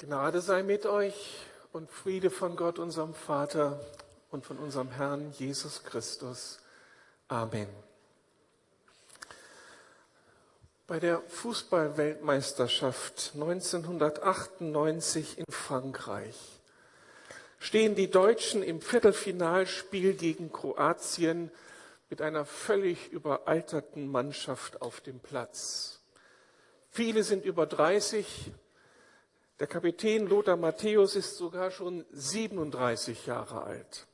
Gnade sei mit euch und Friede von Gott, unserem Vater und von unserem Herrn Jesus Christus. Amen. Bei der Fußballweltmeisterschaft 1998 in Frankreich stehen die Deutschen im Viertelfinalspiel gegen Kroatien mit einer völlig überalterten Mannschaft auf dem Platz. Viele sind über 30, der Kapitän Lothar Matthäus ist sogar schon 37 Jahre alt.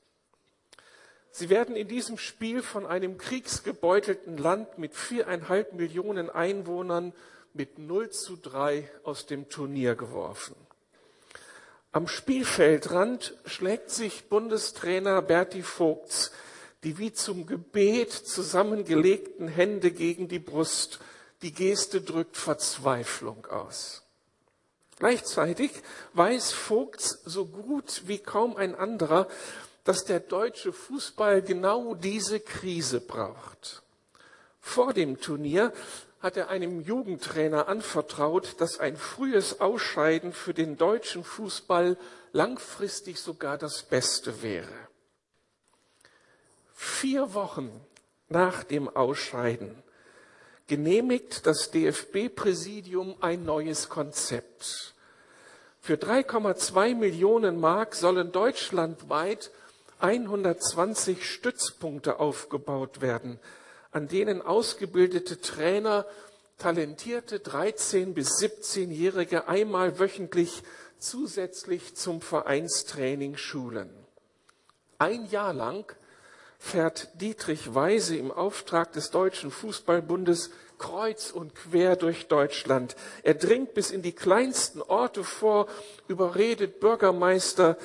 Sie werden in diesem Spiel von einem kriegsgebeutelten Land mit viereinhalb Millionen Einwohnern mit 0 zu 3 aus dem Turnier geworfen. Am Spielfeldrand schlägt sich Bundestrainer Berti Vogts die wie zum Gebet zusammengelegten Hände gegen die Brust. Die Geste drückt Verzweiflung aus. Gleichzeitig weiß Vogts so gut wie kaum ein anderer, dass der deutsche Fußball genau diese Krise braucht. Vor dem Turnier hat er einem Jugendtrainer anvertraut, dass ein frühes Ausscheiden für den deutschen Fußball langfristig sogar das Beste wäre. Vier Wochen nach dem Ausscheiden genehmigt das DFB-Präsidium ein neues Konzept. Für 3,2 Millionen Mark sollen deutschlandweit 120 Stützpunkte aufgebaut werden, an denen ausgebildete Trainer talentierte 13 bis 17-Jährige einmal wöchentlich zusätzlich zum Vereinstraining schulen. Ein Jahr lang fährt Dietrich Weise im Auftrag des Deutschen Fußballbundes kreuz und quer durch Deutschland. Er dringt bis in die kleinsten Orte vor, überredet Bürgermeister,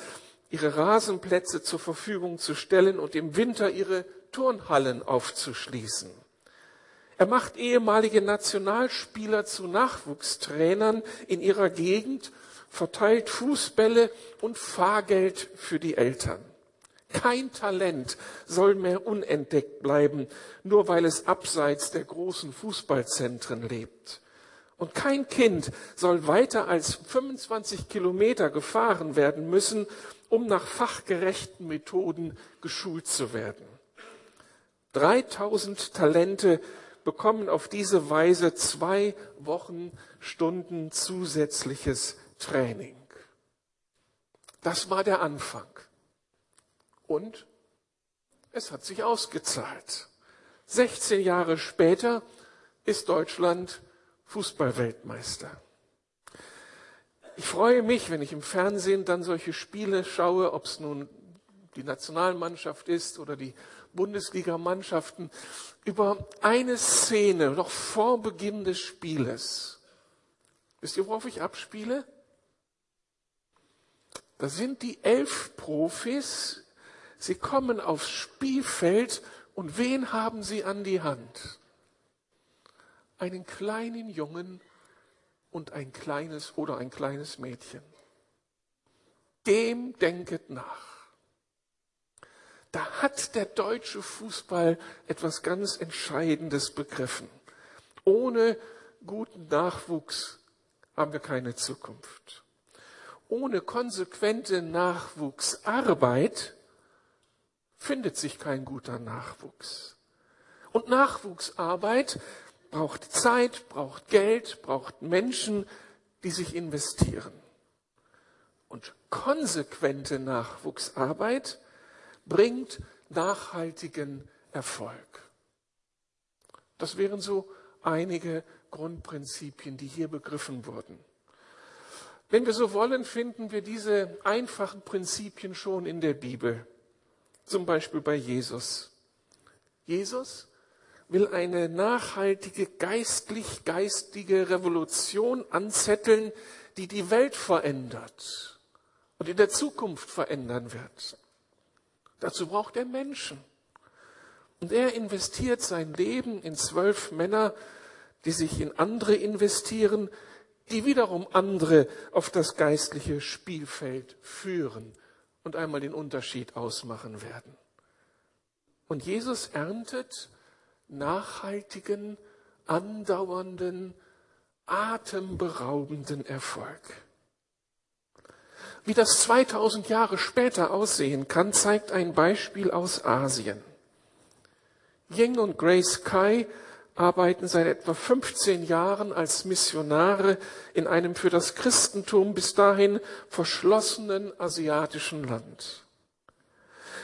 ihre Rasenplätze zur Verfügung zu stellen und im Winter ihre Turnhallen aufzuschließen. Er macht ehemalige Nationalspieler zu Nachwuchstrainern in ihrer Gegend, verteilt Fußbälle und Fahrgeld für die Eltern. Kein Talent soll mehr unentdeckt bleiben, nur weil es abseits der großen Fußballzentren lebt. Und kein Kind soll weiter als 25 Kilometer gefahren werden müssen, um nach fachgerechten Methoden geschult zu werden. 3000 Talente bekommen auf diese Weise zwei Wochen Stunden zusätzliches Training. Das war der Anfang. Und es hat sich ausgezahlt. 16 Jahre später ist Deutschland Fußballweltmeister. Ich freue mich, wenn ich im Fernsehen dann solche Spiele schaue, ob es nun die Nationalmannschaft ist oder die Bundesligamannschaften, über eine Szene noch vor Beginn des Spieles. Wisst ihr, worauf ich abspiele? Da sind die elf Profis Sie kommen aufs Spielfeld und wen haben sie an die Hand? Einen kleinen Jungen und ein kleines oder ein kleines Mädchen. Dem denket nach. Da hat der deutsche Fußball etwas ganz Entscheidendes begriffen. Ohne guten Nachwuchs haben wir keine Zukunft. Ohne konsequente Nachwuchsarbeit findet sich kein guter Nachwuchs. Und Nachwuchsarbeit braucht Zeit, braucht Geld, braucht Menschen, die sich investieren. Und konsequente Nachwuchsarbeit bringt nachhaltigen Erfolg. Das wären so einige Grundprinzipien, die hier begriffen wurden. Wenn wir so wollen, finden wir diese einfachen Prinzipien schon in der Bibel. Zum Beispiel bei Jesus. Jesus will eine nachhaltige geistlich-geistige Revolution anzetteln, die die Welt verändert und in der Zukunft verändern wird. Dazu braucht er Menschen. Und er investiert sein Leben in zwölf Männer, die sich in andere investieren, die wiederum andere auf das geistliche Spielfeld führen und einmal den Unterschied ausmachen werden. Und Jesus erntet nachhaltigen, andauernden, atemberaubenden Erfolg. Wie das 2000 Jahre später aussehen kann, zeigt ein Beispiel aus Asien. Ying und Grace Kai arbeiten seit etwa 15 Jahren als Missionare in einem für das Christentum bis dahin verschlossenen asiatischen Land.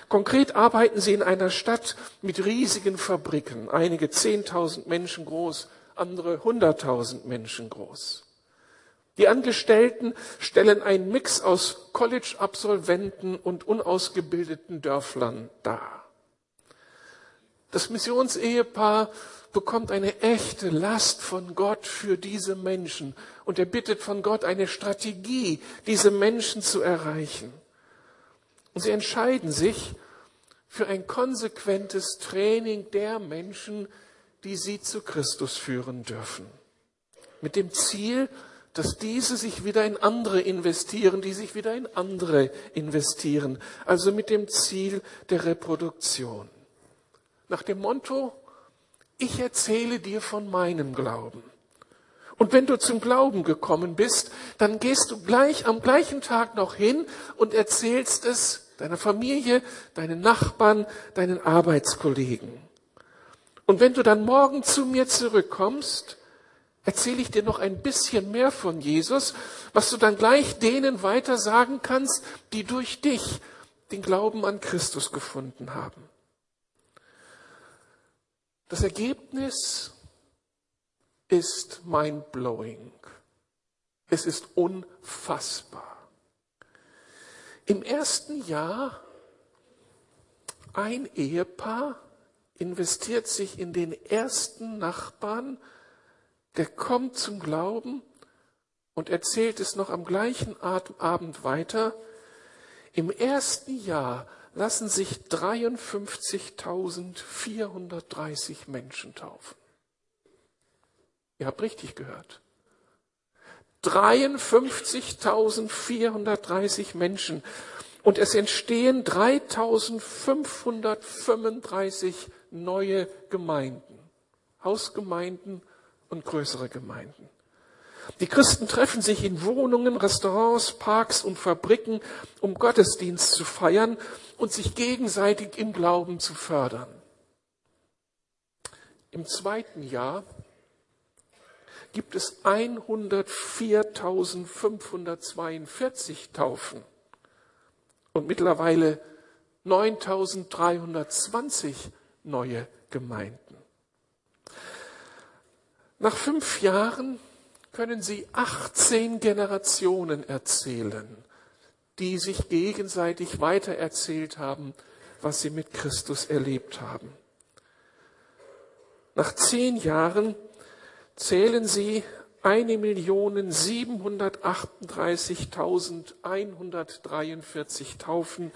Konkret arbeiten sie in einer Stadt mit riesigen Fabriken, einige 10.000 Menschen groß, andere 100.000 Menschen groß. Die Angestellten stellen einen Mix aus College-Absolventen und unausgebildeten Dörflern dar. Das Missionsehepaar bekommt eine echte Last von Gott für diese Menschen und er bittet von Gott eine Strategie, diese Menschen zu erreichen. Und sie entscheiden sich für ein konsequentes Training der Menschen, die sie zu Christus führen dürfen. Mit dem Ziel, dass diese sich wieder in andere investieren, die sich wieder in andere investieren. Also mit dem Ziel der Reproduktion. Nach dem Motto, ich erzähle dir von meinem Glauben. Und wenn du zum Glauben gekommen bist, dann gehst du gleich am gleichen Tag noch hin und erzählst es deiner Familie, deinen Nachbarn, deinen Arbeitskollegen. Und wenn du dann morgen zu mir zurückkommst, erzähle ich dir noch ein bisschen mehr von Jesus, was du dann gleich denen weiter sagen kannst, die durch dich den Glauben an Christus gefunden haben. Das Ergebnis ist mind-blowing. Es ist unfassbar. Im ersten Jahr ein Ehepaar investiert sich in den ersten Nachbarn, der kommt zum Glauben und erzählt es noch am gleichen Abend weiter. Im ersten Jahr lassen sich 53.430 Menschen taufen. Ihr habt richtig gehört. 53.430 Menschen. Und es entstehen 3.535 neue Gemeinden. Hausgemeinden und größere Gemeinden. Die Christen treffen sich in Wohnungen, Restaurants, Parks und Fabriken, um Gottesdienst zu feiern und sich gegenseitig im Glauben zu fördern. Im zweiten Jahr gibt es 104.542 Taufen und mittlerweile 9.320 neue Gemeinden. Nach fünf Jahren können Sie 18 Generationen erzählen, die sich gegenseitig weitererzählt haben, was sie mit Christus erlebt haben. Nach zehn Jahren zählen sie 1.738.143 Taufen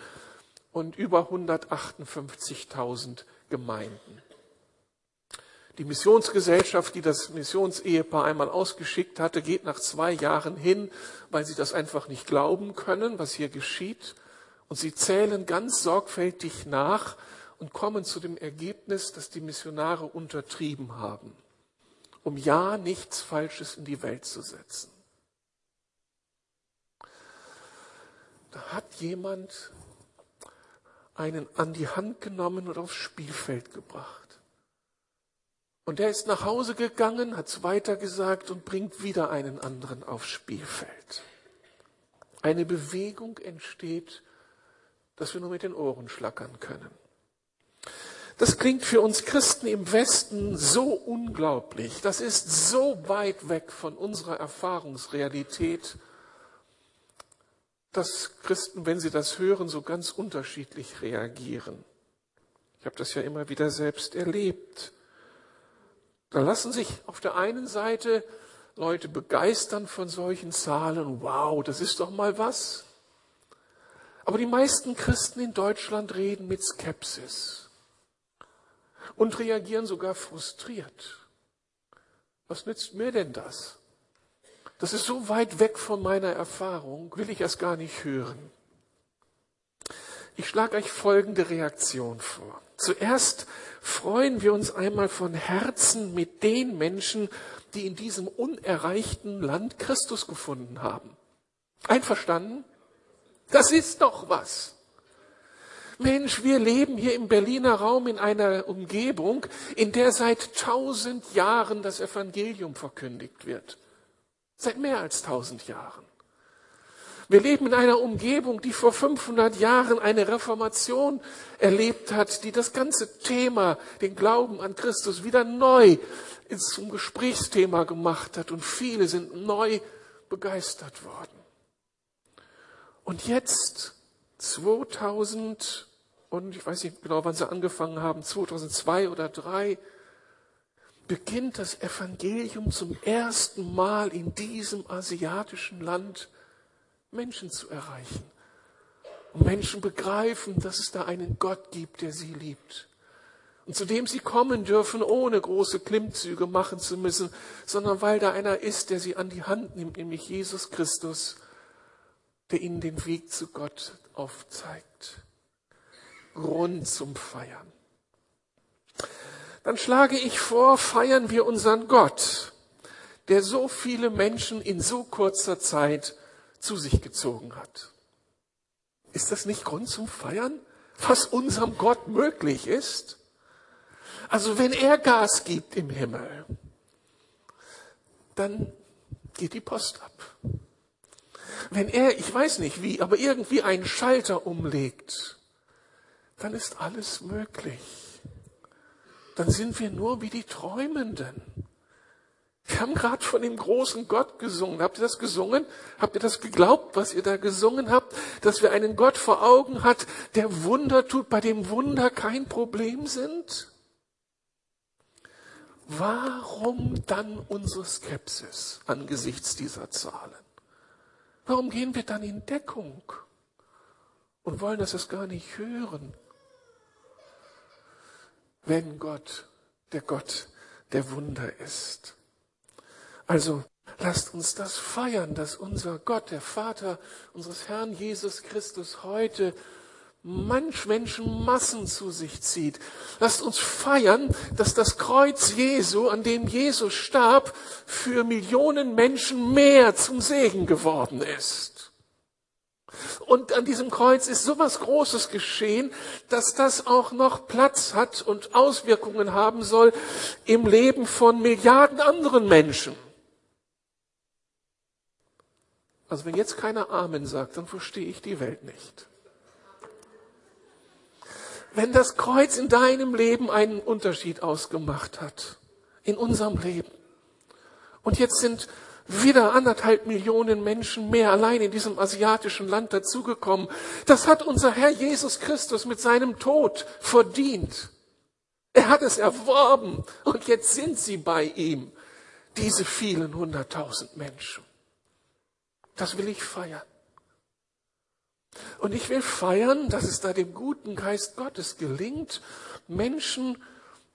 und über 158.000 Gemeinden. Die Missionsgesellschaft, die das Missionsehepaar einmal ausgeschickt hatte, geht nach zwei Jahren hin, weil sie das einfach nicht glauben können, was hier geschieht. Und sie zählen ganz sorgfältig nach und kommen zu dem Ergebnis, dass die Missionare untertrieben haben, um ja nichts Falsches in die Welt zu setzen. Da hat jemand einen an die Hand genommen und aufs Spielfeld gebracht. Und er ist nach Hause gegangen, hat es weitergesagt und bringt wieder einen anderen aufs Spielfeld. Eine Bewegung entsteht, dass wir nur mit den Ohren schlackern können. Das klingt für uns Christen im Westen so unglaublich. Das ist so weit weg von unserer Erfahrungsrealität, dass Christen, wenn sie das hören, so ganz unterschiedlich reagieren. Ich habe das ja immer wieder selbst erlebt. Da lassen sich auf der einen Seite Leute begeistern von solchen Zahlen. Wow, das ist doch mal was. Aber die meisten Christen in Deutschland reden mit Skepsis und reagieren sogar frustriert. Was nützt mir denn das? Das ist so weit weg von meiner Erfahrung, will ich erst gar nicht hören. Ich schlage euch folgende Reaktion vor. Zuerst freuen wir uns einmal von Herzen mit den Menschen, die in diesem unerreichten Land Christus gefunden haben. Einverstanden? Das ist doch was. Mensch, wir leben hier im Berliner Raum in einer Umgebung, in der seit tausend Jahren das Evangelium verkündigt wird. Seit mehr als tausend Jahren. Wir leben in einer Umgebung, die vor 500 Jahren eine Reformation erlebt hat, die das ganze Thema, den Glauben an Christus wieder neu zum Gesprächsthema gemacht hat und viele sind neu begeistert worden. Und jetzt 2000 und ich weiß nicht genau, wann sie angefangen haben, 2002 oder 2003, beginnt das Evangelium zum ersten Mal in diesem asiatischen Land Menschen zu erreichen. Und Menschen begreifen, dass es da einen Gott gibt, der sie liebt. Und zu dem sie kommen dürfen, ohne große Klimmzüge machen zu müssen, sondern weil da einer ist, der sie an die Hand nimmt, nämlich Jesus Christus, der ihnen den Weg zu Gott aufzeigt. Grund zum Feiern. Dann schlage ich vor, feiern wir unseren Gott, der so viele Menschen in so kurzer Zeit zu sich gezogen hat. Ist das nicht Grund zum Feiern, was unserem Gott möglich ist? Also wenn er Gas gibt im Himmel, dann geht die Post ab. Wenn er, ich weiß nicht wie, aber irgendwie einen Schalter umlegt, dann ist alles möglich. Dann sind wir nur wie die Träumenden. Wir haben gerade von dem großen Gott gesungen. Habt ihr das gesungen? Habt ihr das geglaubt, was ihr da gesungen habt? Dass wir einen Gott vor Augen hat, der Wunder tut, bei dem Wunder kein Problem sind? Warum dann unsere Skepsis angesichts dieser Zahlen? Warum gehen wir dann in Deckung und wollen das gar nicht hören? wenn Gott der Gott der Wunder ist. Also lasst uns das feiern, dass unser Gott, der Vater unseres Herrn Jesus Christus heute manch Menschen Massen zu sich zieht. Lasst uns feiern, dass das Kreuz Jesu, an dem Jesus starb, für Millionen Menschen mehr zum Segen geworden ist. Und an diesem Kreuz ist so was Großes geschehen, dass das auch noch Platz hat und Auswirkungen haben soll im Leben von Milliarden anderen Menschen. Also wenn jetzt keiner Amen sagt, dann verstehe ich die Welt nicht. Wenn das Kreuz in deinem Leben einen Unterschied ausgemacht hat, in unserem Leben, und jetzt sind wieder anderthalb Millionen Menschen mehr allein in diesem asiatischen Land dazugekommen. Das hat unser Herr Jesus Christus mit seinem Tod verdient. Er hat es erworben und jetzt sind sie bei ihm, diese vielen hunderttausend Menschen. Das will ich feiern. Und ich will feiern, dass es da dem guten Geist Gottes gelingt, Menschen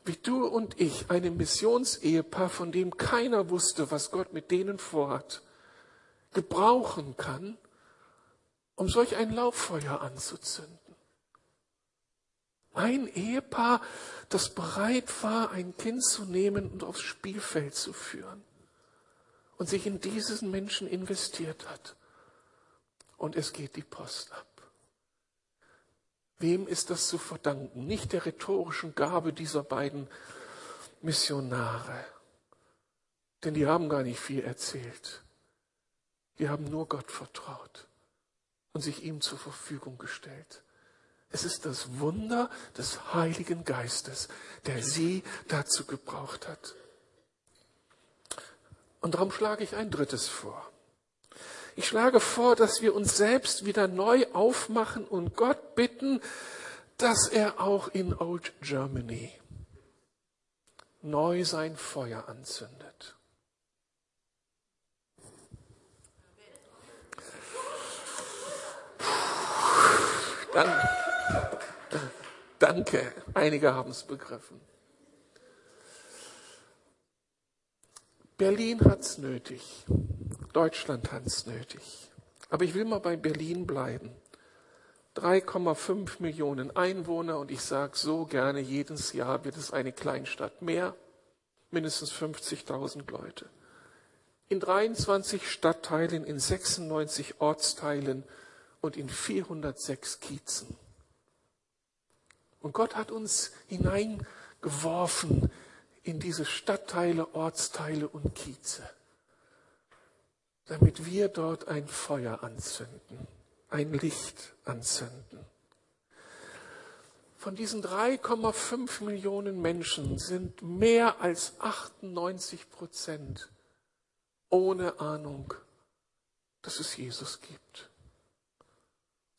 wie du und ich, einem Missionsehepaar, von dem keiner wusste, was Gott mit denen vorhat, gebrauchen kann, um solch ein Lauffeuer anzuzünden. Ein Ehepaar, das bereit war, ein Kind zu nehmen und aufs Spielfeld zu führen und sich in diesen Menschen investiert hat. Und es geht die Post ab. Wem ist das zu verdanken? Nicht der rhetorischen Gabe dieser beiden Missionare. Denn die haben gar nicht viel erzählt. Die haben nur Gott vertraut und sich ihm zur Verfügung gestellt. Es ist das Wunder des Heiligen Geistes, der sie dazu gebraucht hat. Und darum schlage ich ein drittes vor. Ich schlage vor, dass wir uns selbst wieder neu aufmachen und Gott bitten, dass er auch in Old Germany neu sein Feuer anzündet. Dann, danke, einige haben es begriffen. Berlin hat es nötig. Deutschland hat es nötig. Aber ich will mal bei Berlin bleiben. 3,5 Millionen Einwohner und ich sage so gerne, jedes Jahr wird es eine Kleinstadt mehr, mindestens 50.000 Leute. In 23 Stadtteilen, in 96 Ortsteilen und in 406 Kiezen. Und Gott hat uns hineingeworfen in diese Stadtteile, Ortsteile und Kieze, damit wir dort ein Feuer anzünden, ein Licht anzünden. Von diesen 3,5 Millionen Menschen sind mehr als 98 Prozent ohne Ahnung, dass es Jesus gibt.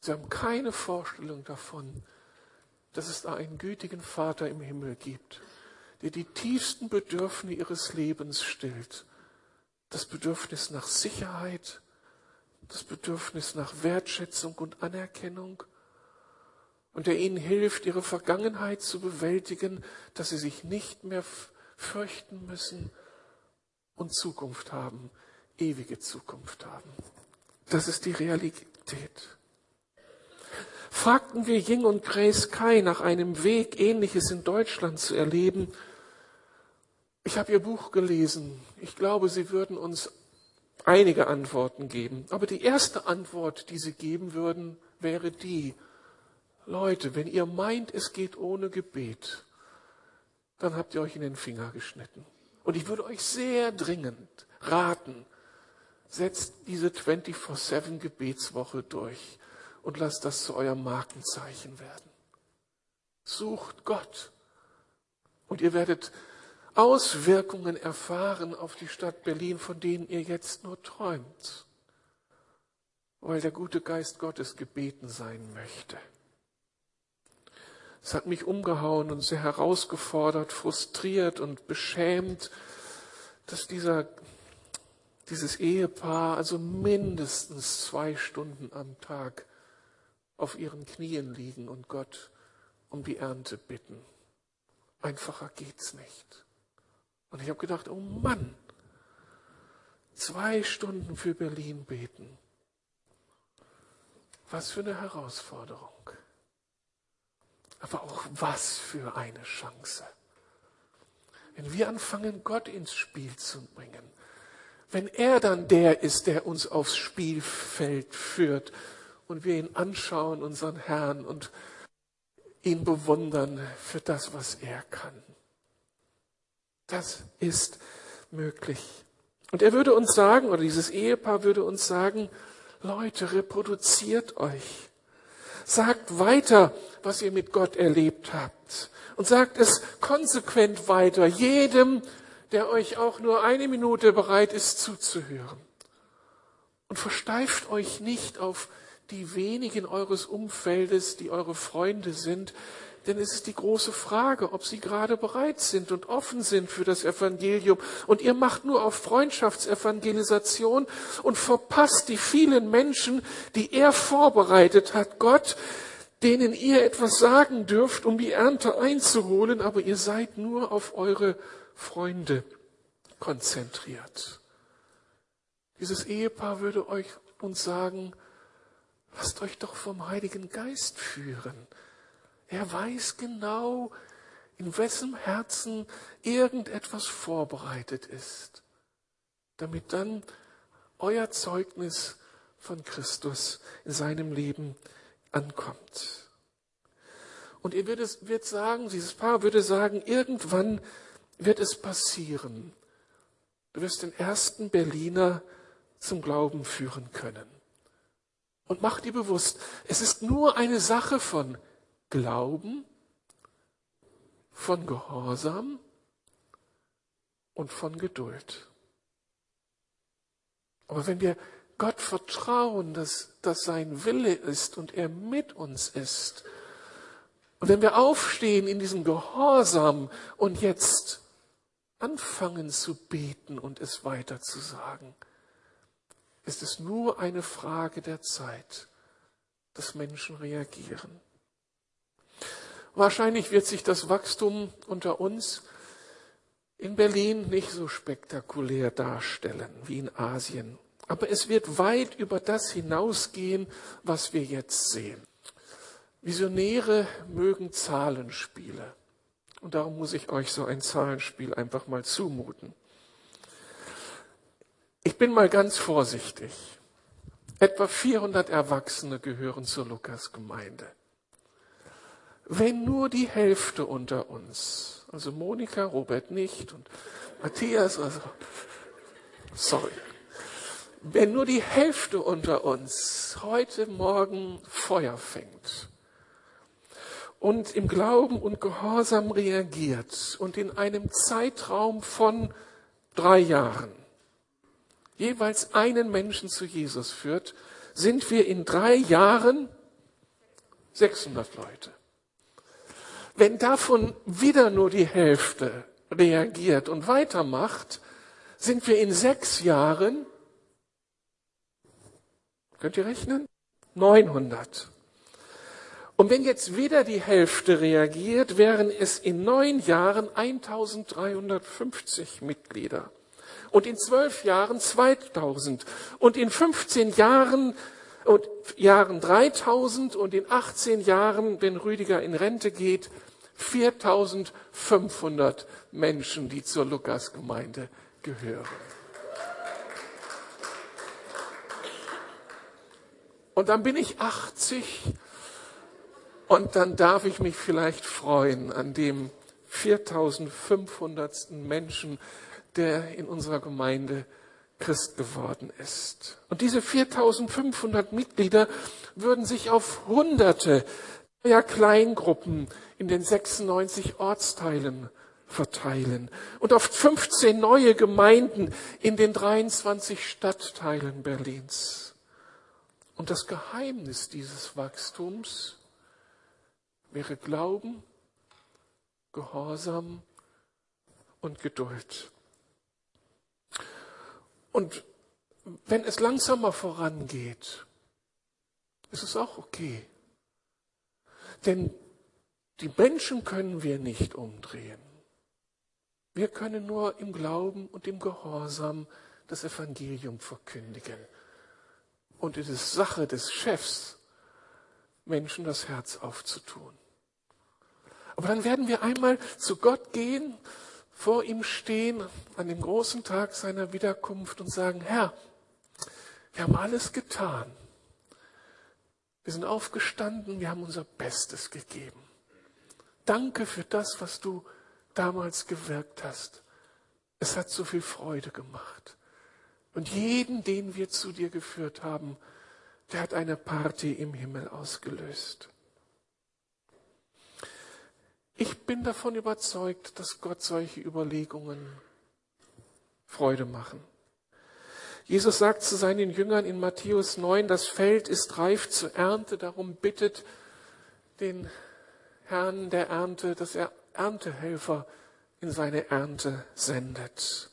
Sie haben keine Vorstellung davon, dass es da einen gütigen Vater im Himmel gibt, der die tiefsten Bedürfnisse ihres Lebens stillt. Das Bedürfnis nach Sicherheit, das Bedürfnis nach Wertschätzung und Anerkennung und der ihnen hilft, ihre Vergangenheit zu bewältigen, dass sie sich nicht mehr fürchten müssen und Zukunft haben, ewige Zukunft haben. Das ist die Realität. Fragten wir Ying und Grace Kai nach einem Weg, Ähnliches in Deutschland zu erleben. Ich habe ihr Buch gelesen. Ich glaube, sie würden uns einige Antworten geben. Aber die erste Antwort, die sie geben würden, wäre die, Leute, wenn ihr meint, es geht ohne Gebet, dann habt ihr euch in den Finger geschnitten. Und ich würde euch sehr dringend raten, setzt diese 24-7 Gebetswoche durch und lasst das zu eurem Markenzeichen werden. Sucht Gott und ihr werdet Auswirkungen erfahren auf die Stadt Berlin, von denen ihr jetzt nur träumt, weil der gute Geist Gottes gebeten sein möchte. Es hat mich umgehauen und sehr herausgefordert, frustriert und beschämt, dass dieser, dieses Ehepaar also mindestens zwei Stunden am Tag auf ihren Knien liegen und Gott um die Ernte bitten. Einfacher geht's nicht. Und ich habe gedacht, oh Mann, zwei Stunden für Berlin beten. Was für eine Herausforderung. Aber auch was für eine Chance. Wenn wir anfangen, Gott ins Spiel zu bringen, wenn er dann der ist, der uns aufs Spielfeld führt und wir ihn anschauen, unseren Herrn, und ihn bewundern für das, was er kann. Das ist möglich. Und er würde uns sagen, oder dieses Ehepaar würde uns sagen, Leute, reproduziert euch. Sagt weiter, was ihr mit Gott erlebt habt. Und sagt es konsequent weiter, jedem, der euch auch nur eine Minute bereit ist zuzuhören. Und versteift euch nicht auf die wenigen eures Umfeldes, die eure Freunde sind, denn es ist die große Frage, ob sie gerade bereit sind und offen sind für das Evangelium. Und ihr macht nur auf Freundschaftsevangelisation und verpasst die vielen Menschen, die er vorbereitet hat. Gott, denen ihr etwas sagen dürft, um die Ernte einzuholen, aber ihr seid nur auf eure Freunde konzentriert. Dieses Ehepaar würde euch uns sagen, lasst euch doch vom Heiligen Geist führen. Er weiß genau, in wessen Herzen irgendetwas vorbereitet ist, damit dann euer Zeugnis von Christus in seinem Leben ankommt. Und ihr werdet, wird sagen, dieses Paar würde sagen, irgendwann wird es passieren. Du wirst den ersten Berliner zum Glauben führen können. Und mach dir bewusst, es ist nur eine Sache von Glauben, von Gehorsam und von Geduld. Aber wenn wir Gott vertrauen, dass das sein Wille ist und er mit uns ist, und wenn wir aufstehen in diesem Gehorsam und jetzt anfangen zu beten und es weiter zu sagen, ist es nur eine Frage der Zeit, dass Menschen reagieren. Wahrscheinlich wird sich das Wachstum unter uns in Berlin nicht so spektakulär darstellen wie in Asien. Aber es wird weit über das hinausgehen, was wir jetzt sehen. Visionäre mögen Zahlenspiele. Und darum muss ich euch so ein Zahlenspiel einfach mal zumuten. Ich bin mal ganz vorsichtig. Etwa 400 Erwachsene gehören zur Lukas-Gemeinde. Wenn nur die Hälfte unter uns, also Monika, Robert nicht und Matthias, also, sorry, wenn nur die Hälfte unter uns heute Morgen Feuer fängt und im Glauben und Gehorsam reagiert und in einem Zeitraum von drei Jahren jeweils einen Menschen zu Jesus führt, sind wir in drei Jahren 600 Leute. Wenn davon wieder nur die Hälfte reagiert und weitermacht, sind wir in sechs Jahren, könnt ihr rechnen? 900. Und wenn jetzt wieder die Hälfte reagiert, wären es in neun Jahren 1350 Mitglieder und in zwölf Jahren 2000 und in 15 Jahren und Jahren 3000 und in 18 Jahren, wenn Rüdiger in Rente geht, 4500 Menschen, die zur Lukasgemeinde gehören. Und dann bin ich 80 und dann darf ich mich vielleicht freuen an dem 4500. Menschen, der in unserer Gemeinde Christ geworden ist. Und diese 4500 Mitglieder würden sich auf Hunderte ja, Kleingruppen in den 96 Ortsteilen verteilen und auf 15 neue Gemeinden in den 23 Stadtteilen Berlins. Und das Geheimnis dieses Wachstums wäre Glauben, Gehorsam und Geduld. Und wenn es langsamer vorangeht, ist es auch okay. Denn die Menschen können wir nicht umdrehen. Wir können nur im Glauben und im Gehorsam das Evangelium verkündigen. Und es ist Sache des Chefs, Menschen das Herz aufzutun. Aber dann werden wir einmal zu Gott gehen vor ihm stehen an dem großen Tag seiner Wiederkunft und sagen, Herr, wir haben alles getan. Wir sind aufgestanden, wir haben unser Bestes gegeben. Danke für das, was du damals gewirkt hast. Es hat so viel Freude gemacht. Und jeden, den wir zu dir geführt haben, der hat eine Party im Himmel ausgelöst. Ich bin davon überzeugt, dass Gott solche Überlegungen Freude machen. Jesus sagt zu seinen Jüngern in Matthäus 9, das Feld ist reif zur Ernte, darum bittet den Herrn der Ernte, dass er Erntehelfer in seine Ernte sendet.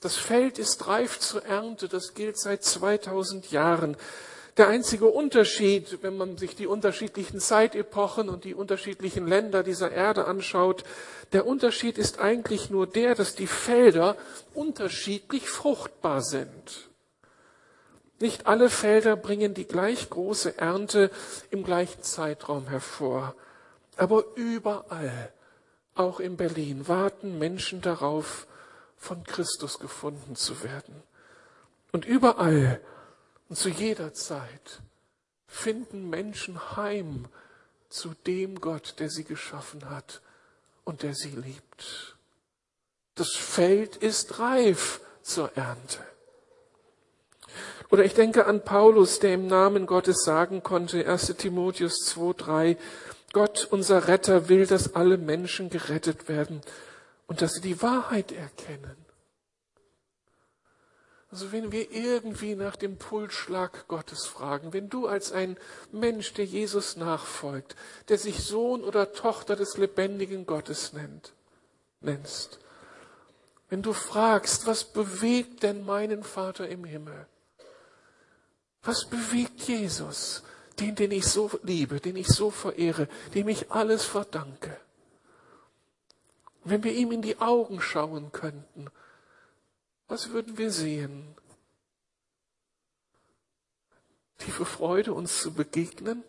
Das Feld ist reif zur Ernte, das gilt seit 2000 Jahren. Der einzige Unterschied, wenn man sich die unterschiedlichen Zeitepochen und die unterschiedlichen Länder dieser Erde anschaut, der Unterschied ist eigentlich nur der, dass die Felder unterschiedlich fruchtbar sind. Nicht alle Felder bringen die gleich große Ernte im gleichen Zeitraum hervor. Aber überall, auch in Berlin, warten Menschen darauf, von Christus gefunden zu werden. Und überall und zu jeder Zeit finden Menschen heim zu dem Gott, der sie geschaffen hat und der sie liebt. Das Feld ist reif zur Ernte. Oder ich denke an Paulus, der im Namen Gottes sagen konnte, 1 Timotheus 2.3, Gott, unser Retter, will, dass alle Menschen gerettet werden und dass sie die Wahrheit erkennen. Also wenn wir irgendwie nach dem Pulsschlag Gottes fragen, wenn du als ein Mensch, der Jesus nachfolgt, der sich Sohn oder Tochter des lebendigen Gottes nennt, nennst, wenn du fragst, was bewegt denn meinen Vater im Himmel? Was bewegt Jesus, den, den ich so liebe, den ich so verehre, dem ich alles verdanke? Wenn wir ihm in die Augen schauen könnten was würden wir sehen? Tiefe Freude, uns zu begegnen.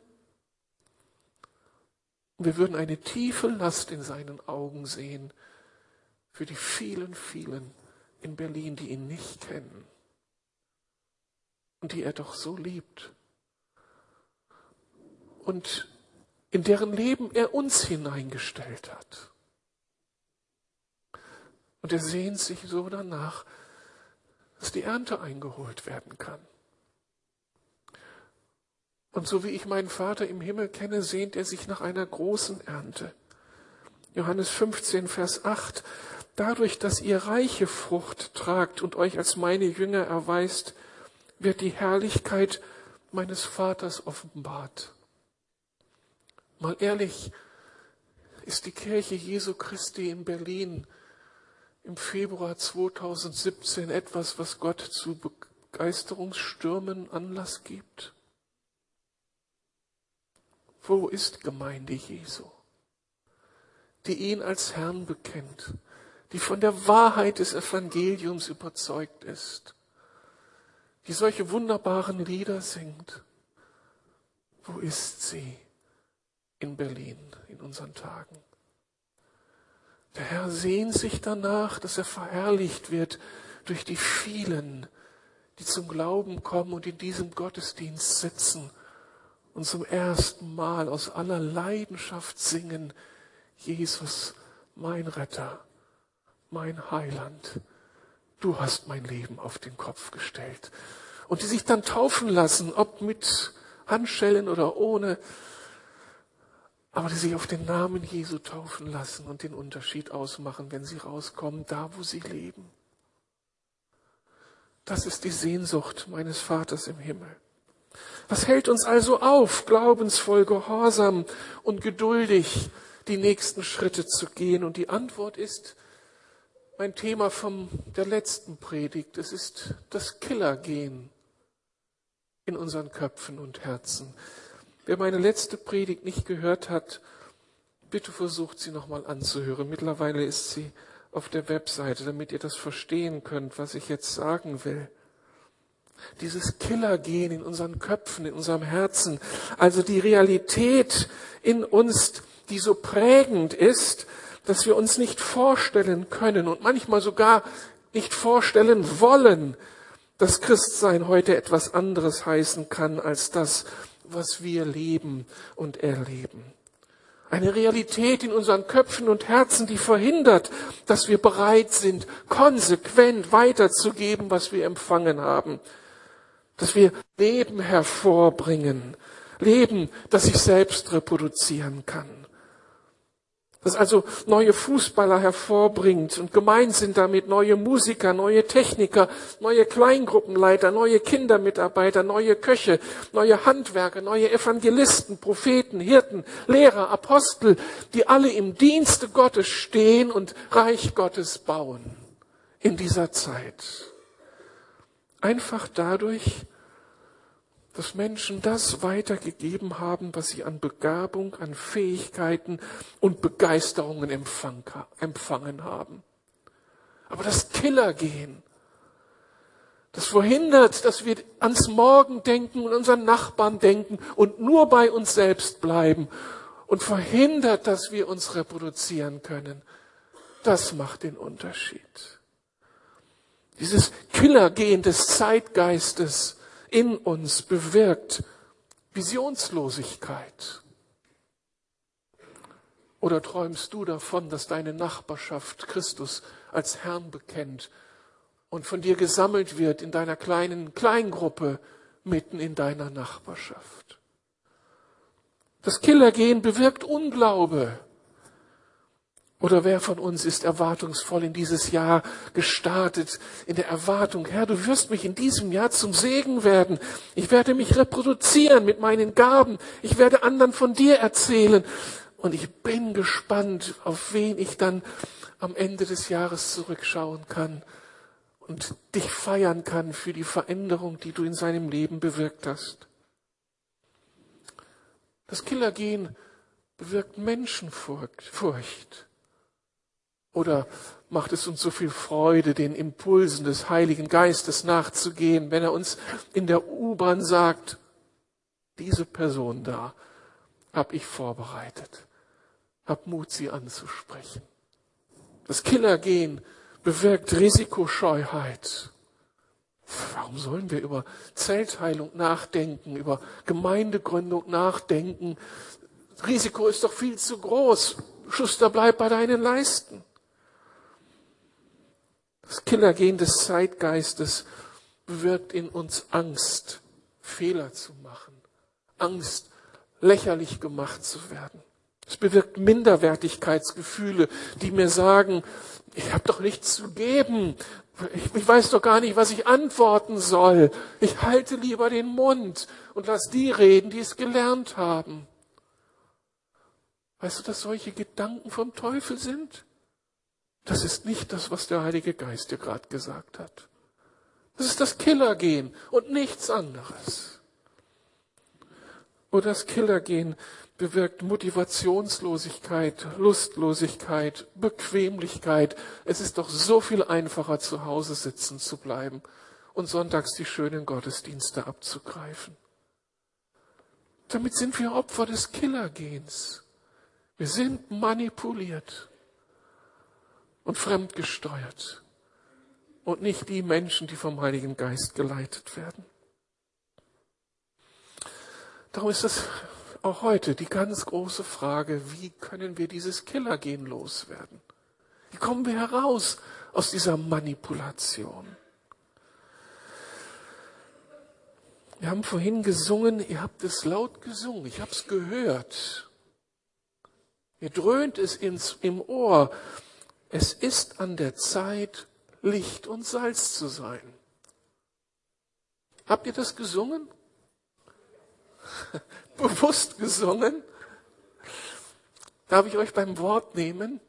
Und wir würden eine tiefe Last in seinen Augen sehen für die vielen, vielen in Berlin, die ihn nicht kennen. und die er doch so liebt und in deren Leben er uns hineingestellt hat. Und er sehnt sich so danach, dass die Ernte eingeholt werden kann. Und so wie ich meinen Vater im Himmel kenne, sehnt er sich nach einer großen Ernte. Johannes 15, Vers 8. Dadurch, dass ihr reiche Frucht tragt und euch als meine Jünger erweist, wird die Herrlichkeit meines Vaters offenbart. Mal ehrlich, ist die Kirche Jesu Christi in Berlin im Februar 2017 etwas, was Gott zu Begeisterungsstürmen Anlass gibt? Wo ist Gemeinde Jesu, die ihn als Herrn bekennt, die von der Wahrheit des Evangeliums überzeugt ist, die solche wunderbaren Lieder singt? Wo ist sie in Berlin in unseren Tagen? Der Herr sehnt sich danach, dass er verherrlicht wird durch die vielen, die zum Glauben kommen und in diesem Gottesdienst sitzen und zum ersten Mal aus aller Leidenschaft singen, Jesus, mein Retter, mein Heiland, du hast mein Leben auf den Kopf gestellt. Und die sich dann taufen lassen, ob mit Handschellen oder ohne, aber die sich auf den Namen Jesu taufen lassen und den Unterschied ausmachen, wenn sie rauskommen, da wo sie leben. Das ist die Sehnsucht meines Vaters im Himmel. Was hält uns also auf, glaubensvoll, gehorsam und geduldig die nächsten Schritte zu gehen? Und die Antwort ist mein Thema von der letzten Predigt. Es ist das Killergehen in unseren Köpfen und Herzen. Wer meine letzte Predigt nicht gehört hat, bitte versucht sie nochmal anzuhören. Mittlerweile ist sie auf der Webseite, damit ihr das verstehen könnt, was ich jetzt sagen will. Dieses Killergehen in unseren Köpfen, in unserem Herzen, also die Realität in uns, die so prägend ist, dass wir uns nicht vorstellen können und manchmal sogar nicht vorstellen wollen, dass Christsein heute etwas anderes heißen kann als das, was wir leben und erleben. Eine Realität in unseren Köpfen und Herzen, die verhindert, dass wir bereit sind, konsequent weiterzugeben, was wir empfangen haben. Dass wir Leben hervorbringen. Leben, das sich selbst reproduzieren kann das also neue Fußballer hervorbringt und gemeint sind damit neue Musiker, neue Techniker, neue Kleingruppenleiter, neue Kindermitarbeiter, neue Köche, neue Handwerker, neue Evangelisten, Propheten, Hirten, Lehrer, Apostel, die alle im Dienste Gottes stehen und Reich Gottes bauen in dieser Zeit. Einfach dadurch, dass Menschen das weitergegeben haben, was sie an Begabung, an Fähigkeiten und Begeisterungen empfangen haben. Aber das Killergehen, das verhindert, dass wir ans Morgen denken und unseren Nachbarn denken und nur bei uns selbst bleiben und verhindert, dass wir uns reproduzieren können. Das macht den Unterschied. Dieses Killergehen des Zeitgeistes, in uns bewirkt Visionslosigkeit. Oder träumst du davon, dass deine Nachbarschaft Christus als Herrn bekennt und von dir gesammelt wird in deiner kleinen Kleingruppe mitten in deiner Nachbarschaft? Das Killergehen bewirkt Unglaube. Oder wer von uns ist erwartungsvoll in dieses Jahr gestartet, in der Erwartung, Herr, du wirst mich in diesem Jahr zum Segen werden. Ich werde mich reproduzieren mit meinen Gaben. Ich werde anderen von dir erzählen. Und ich bin gespannt, auf wen ich dann am Ende des Jahres zurückschauen kann und dich feiern kann für die Veränderung, die du in seinem Leben bewirkt hast. Das Killergehen bewirkt Menschenfurcht. Oder macht es uns so viel Freude, den Impulsen des Heiligen Geistes nachzugehen, wenn er uns in der U-Bahn sagt, diese Person da habe ich vorbereitet. Hab Mut, sie anzusprechen. Das Killergehen bewirkt Risikoscheuheit. Warum sollen wir über Zeltheilung nachdenken, über Gemeindegründung nachdenken? Risiko ist doch viel zu groß. Schuster, bleib bei deinen Leisten. Das Killergehen des Zeitgeistes bewirkt in uns Angst, Fehler zu machen. Angst, lächerlich gemacht zu werden. Es bewirkt Minderwertigkeitsgefühle, die mir sagen, ich habe doch nichts zu geben. Ich, ich, weiß doch gar nicht, was ich antworten soll. Ich halte lieber den Mund und lass die reden, die es gelernt haben. Weißt du, dass solche Gedanken vom Teufel sind? Das ist nicht das, was der Heilige Geist dir gerade gesagt hat. Das ist das Killergehen und nichts anderes. Oder das Killergehen bewirkt Motivationslosigkeit, Lustlosigkeit, Bequemlichkeit. Es ist doch so viel einfacher, zu Hause sitzen zu bleiben und sonntags die schönen Gottesdienste abzugreifen. Damit sind wir Opfer des Killergehens. Wir sind manipuliert und fremdgesteuert und nicht die Menschen, die vom Heiligen Geist geleitet werden. Darum ist es auch heute die ganz große Frage, wie können wir dieses Killergehen loswerden? Wie kommen wir heraus aus dieser Manipulation? Wir haben vorhin gesungen, ihr habt es laut gesungen, ich habe es gehört. Mir dröhnt es ins, im Ohr. Es ist an der Zeit, Licht und Salz zu sein. Habt ihr das gesungen? bewusst gesungen. Darf ich euch beim Wort nehmen?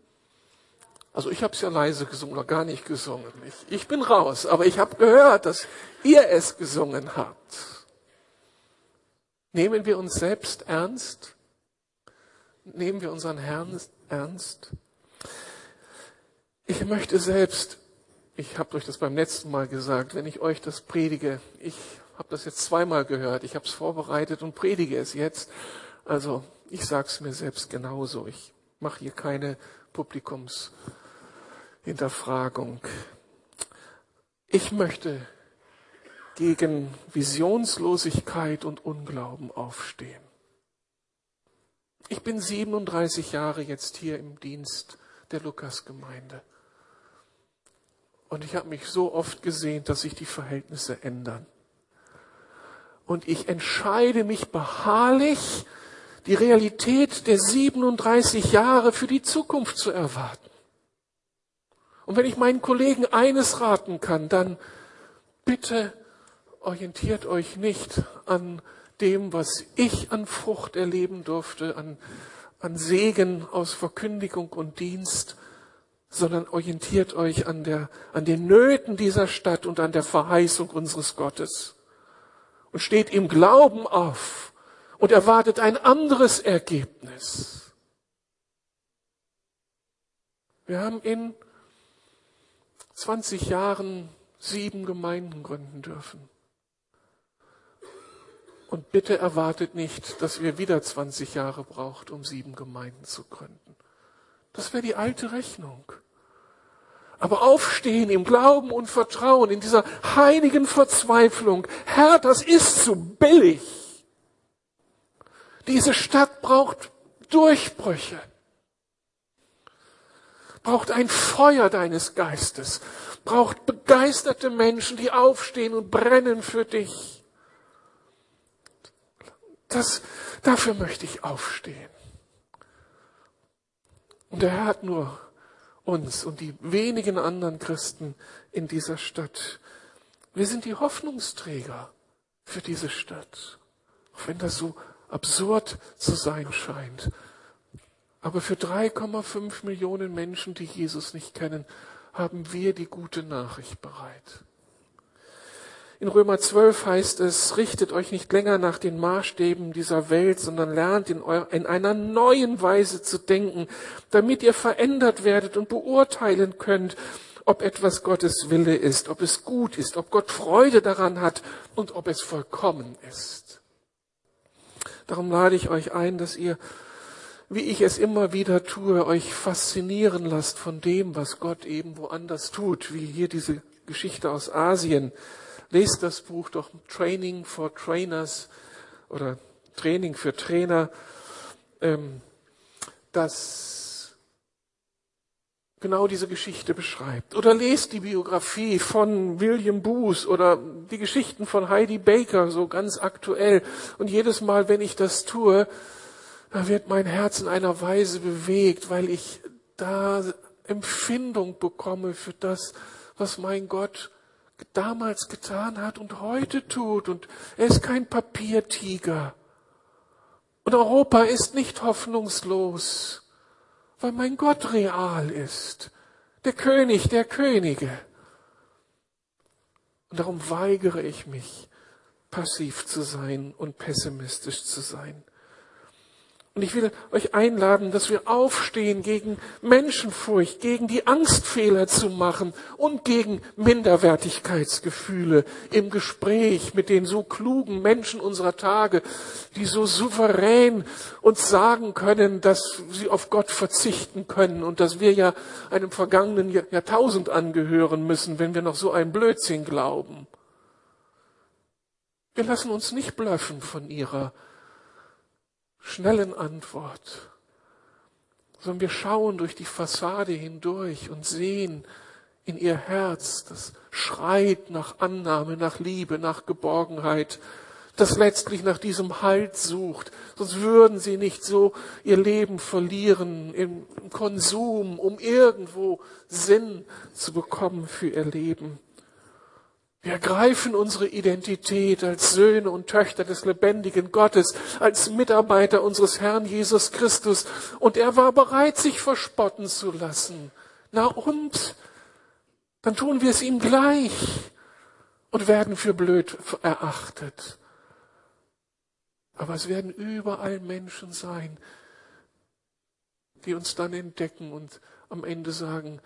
Also ich habe es ja leise gesungen oder gar nicht gesungen. Ich, ich bin raus, aber ich habe gehört, dass ihr es gesungen habt. Nehmen wir uns selbst ernst? Nehmen wir unseren Herrn ernst? Ich möchte selbst, ich habe euch das beim letzten Mal gesagt, wenn ich euch das predige, ich habe das jetzt zweimal gehört, ich habe es vorbereitet und predige es jetzt. Also ich sage es mir selbst genauso. Ich mache hier keine Publikumshinterfragung. Ich möchte gegen Visionslosigkeit und Unglauben aufstehen. Ich bin 37 Jahre jetzt hier im Dienst der Lukasgemeinde. Und ich habe mich so oft gesehen, dass sich die Verhältnisse ändern und ich entscheide mich beharrlich, die Realität der 37 Jahre für die Zukunft zu erwarten. Und wenn ich meinen Kollegen eines raten kann, dann bitte orientiert euch nicht an dem, was ich an Frucht erleben durfte, an, an Segen aus Verkündigung und Dienst, sondern orientiert euch an, der, an den Nöten dieser Stadt und an der Verheißung unseres Gottes und steht im Glauben auf und erwartet ein anderes Ergebnis. Wir haben in 20 Jahren sieben Gemeinden gründen dürfen. Und bitte erwartet nicht, dass ihr wieder 20 Jahre braucht, um sieben Gemeinden zu gründen. Das wäre die alte Rechnung. Aber aufstehen im Glauben und Vertrauen, in dieser heiligen Verzweiflung. Herr, das ist zu billig. Diese Stadt braucht Durchbrüche. Braucht ein Feuer deines Geistes. Braucht begeisterte Menschen, die aufstehen und brennen für dich. Das, dafür möchte ich aufstehen. Und der Herr hat nur uns und die wenigen anderen Christen in dieser Stadt. Wir sind die Hoffnungsträger für diese Stadt. Auch wenn das so absurd zu sein scheint. Aber für 3,5 Millionen Menschen, die Jesus nicht kennen, haben wir die gute Nachricht bereit. In Römer 12 heißt es, richtet euch nicht länger nach den Maßstäben dieser Welt, sondern lernt in, euer, in einer neuen Weise zu denken, damit ihr verändert werdet und beurteilen könnt, ob etwas Gottes Wille ist, ob es gut ist, ob Gott Freude daran hat und ob es vollkommen ist. Darum lade ich euch ein, dass ihr, wie ich es immer wieder tue, euch faszinieren lasst von dem, was Gott eben woanders tut, wie hier diese Geschichte aus Asien Lest das Buch doch Training for Trainers oder Training für Trainer, ähm, das genau diese Geschichte beschreibt. Oder lest die Biografie von William Booth oder die Geschichten von Heidi Baker, so ganz aktuell. Und jedes Mal, wenn ich das tue, da wird mein Herz in einer Weise bewegt, weil ich da Empfindung bekomme für das, was mein Gott damals getan hat und heute tut. Und er ist kein Papiertiger. Und Europa ist nicht hoffnungslos, weil mein Gott real ist. Der König der Könige. Und darum weigere ich mich, passiv zu sein und pessimistisch zu sein. Und ich will euch einladen, dass wir aufstehen gegen Menschenfurcht, gegen die Angst, Fehler zu machen und gegen Minderwertigkeitsgefühle im Gespräch mit den so klugen Menschen unserer Tage, die so souverän uns sagen können, dass sie auf Gott verzichten können und dass wir ja einem vergangenen Jahrtausend angehören müssen, wenn wir noch so ein Blödsinn glauben. Wir lassen uns nicht blöffen von ihrer schnellen Antwort, sondern wir schauen durch die Fassade hindurch und sehen in ihr Herz, das schreit nach Annahme, nach Liebe, nach Geborgenheit, das letztlich nach diesem Halt sucht. Sonst würden sie nicht so ihr Leben verlieren im Konsum, um irgendwo Sinn zu bekommen für ihr Leben. Wir ergreifen unsere Identität als Söhne und Töchter des lebendigen Gottes, als Mitarbeiter unseres Herrn Jesus Christus. Und er war bereit, sich verspotten zu lassen. Na und? Dann tun wir es ihm gleich und werden für blöd erachtet. Aber es werden überall Menschen sein, die uns dann entdecken und am Ende sagen,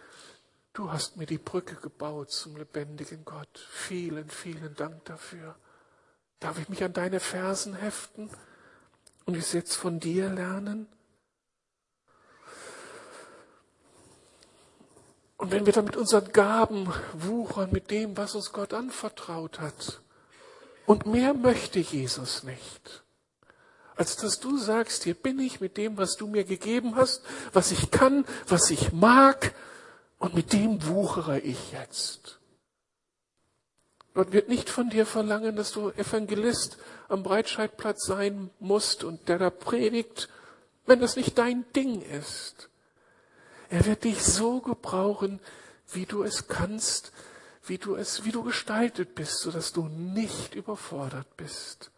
Du hast mir die Brücke gebaut zum lebendigen Gott. Vielen, vielen Dank dafür. Darf ich mich an deine Fersen heften und es jetzt von dir lernen? Und wenn wir dann mit unseren Gaben wuchern, mit dem, was uns Gott anvertraut hat, und mehr möchte Jesus nicht, als dass du sagst, hier bin ich mit dem, was du mir gegeben hast, was ich kann, was ich mag, und mit dem wuchere ich jetzt. Gott wird nicht von dir verlangen, dass du Evangelist am Breitscheidplatz sein musst und der da predigt, wenn das nicht dein Ding ist. Er wird dich so gebrauchen, wie du es kannst, wie du es, wie du gestaltet bist, sodass du nicht überfordert bist.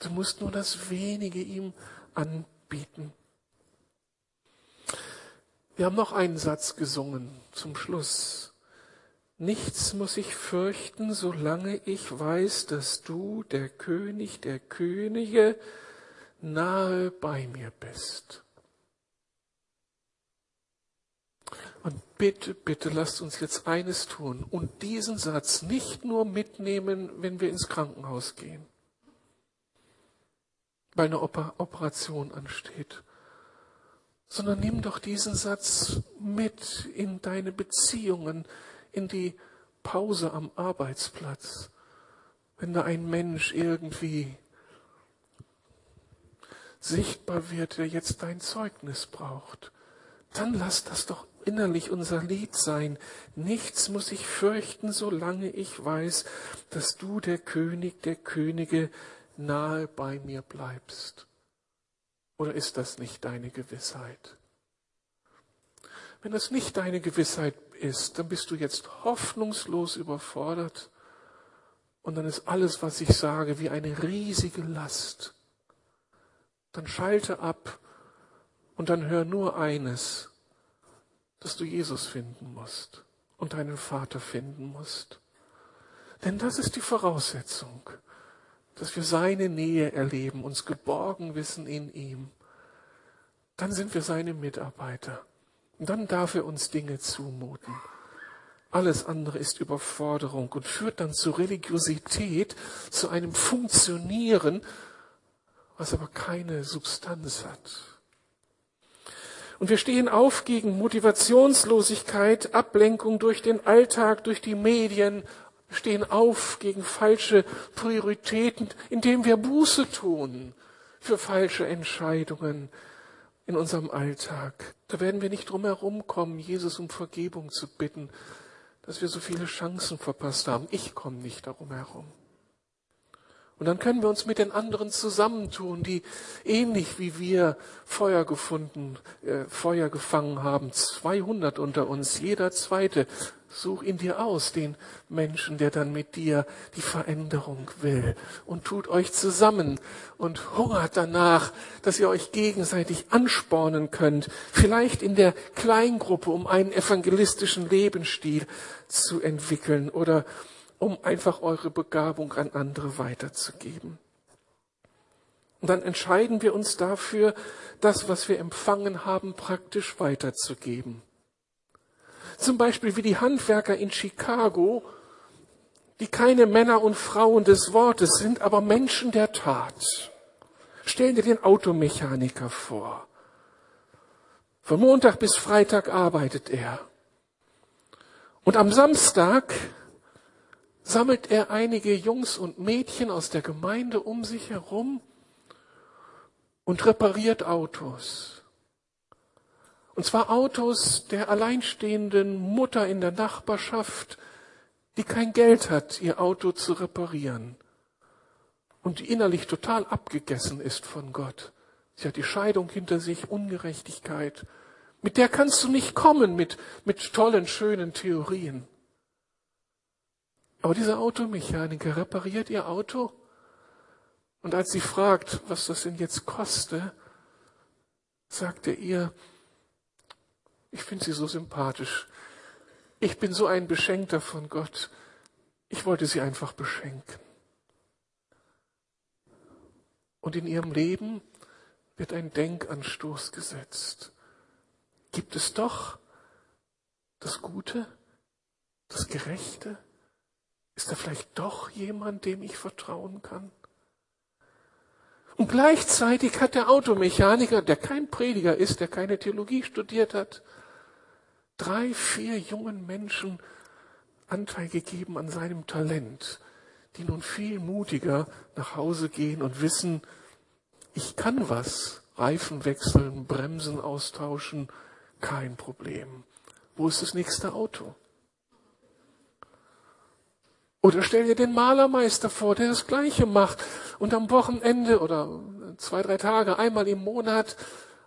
Du musst nur das wenige ihm anbieten. Wir haben noch einen Satz gesungen zum Schluss. Nichts muss ich fürchten, solange ich weiß, dass du, der König der Könige, nahe bei mir bist. Und bitte, bitte lasst uns jetzt eines tun und diesen Satz nicht nur mitnehmen, wenn wir ins Krankenhaus gehen, weil eine Operation ansteht, sondern nimm doch diesen Satz mit in deine Beziehungen, in die Pause am Arbeitsplatz. Wenn da ein Mensch irgendwie sichtbar wird, der jetzt dein Zeugnis braucht, dann lass das doch innerlich unser Lied sein. Nichts muss ich fürchten, solange ich weiß, dass du, der König der Könige, nahe bei mir bleibst. Oder ist das nicht deine Gewissheit? Wenn das nicht deine Gewissheit ist, dann bist du jetzt hoffnungslos überfordert und dann ist alles, was ich sage, wie eine riesige Last. Dann schalte ab und dann hör nur eines, dass du Jesus finden musst und deinen Vater finden musst. Denn das ist die Voraussetzung dass wir seine Nähe erleben, uns geborgen wissen in ihm, dann sind wir seine Mitarbeiter. Und dann darf er uns Dinge zumuten. Alles andere ist Überforderung und führt dann zu Religiosität, zu einem Funktionieren, was aber keine Substanz hat. Und wir stehen auf gegen Motivationslosigkeit, Ablenkung durch den Alltag, durch die Medien, stehen auf gegen falsche Prioritäten, indem wir Buße tun für falsche Entscheidungen in unserem Alltag. Da werden wir nicht drum herum kommen, Jesus um Vergebung zu bitten, dass wir so viele Chancen verpasst haben. Ich komme nicht darum herum. Und dann können wir uns mit den anderen zusammentun, die ähnlich wie wir Feuer gefunden, äh, Feuer gefangen haben. 200 unter uns, jeder zweite. Such ihn dir aus, den Menschen, der dann mit dir die Veränderung will. Und tut euch zusammen und hungert danach, dass ihr euch gegenseitig anspornen könnt. Vielleicht in der Kleingruppe, um einen evangelistischen Lebensstil zu entwickeln oder um einfach eure Begabung an andere weiterzugeben. Und dann entscheiden wir uns dafür, das, was wir empfangen haben, praktisch weiterzugeben. Zum Beispiel wie die Handwerker in Chicago, die keine Männer und Frauen des Wortes sind, aber Menschen der Tat. Stellen dir den Automechaniker vor. Von Montag bis Freitag arbeitet er. Und am Samstag sammelt er einige Jungs und Mädchen aus der Gemeinde um sich herum und repariert Autos. Und zwar Autos der alleinstehenden Mutter in der Nachbarschaft, die kein Geld hat, ihr Auto zu reparieren und die innerlich total abgegessen ist von Gott. Sie hat die Scheidung hinter sich, Ungerechtigkeit. Mit der kannst du nicht kommen mit, mit tollen, schönen Theorien. Aber dieser Automechaniker repariert ihr Auto und als sie fragt, was das denn jetzt koste, sagt er ihr, ich finde sie so sympathisch. Ich bin so ein Beschenkter von Gott. Ich wollte sie einfach beschenken. Und in ihrem Leben wird ein Denkanstoß gesetzt. Gibt es doch das Gute, das Gerechte? Ist da vielleicht doch jemand, dem ich vertrauen kann? Und gleichzeitig hat der Automechaniker, der kein Prediger ist, der keine Theologie studiert hat, drei, vier jungen Menschen Anteil gegeben an seinem Talent, die nun viel mutiger nach Hause gehen und wissen, ich kann was, Reifen wechseln, Bremsen austauschen, kein Problem. Wo ist das nächste Auto? Oder stell dir den Malermeister vor, der das Gleiche macht und am Wochenende oder zwei, drei Tage, einmal im Monat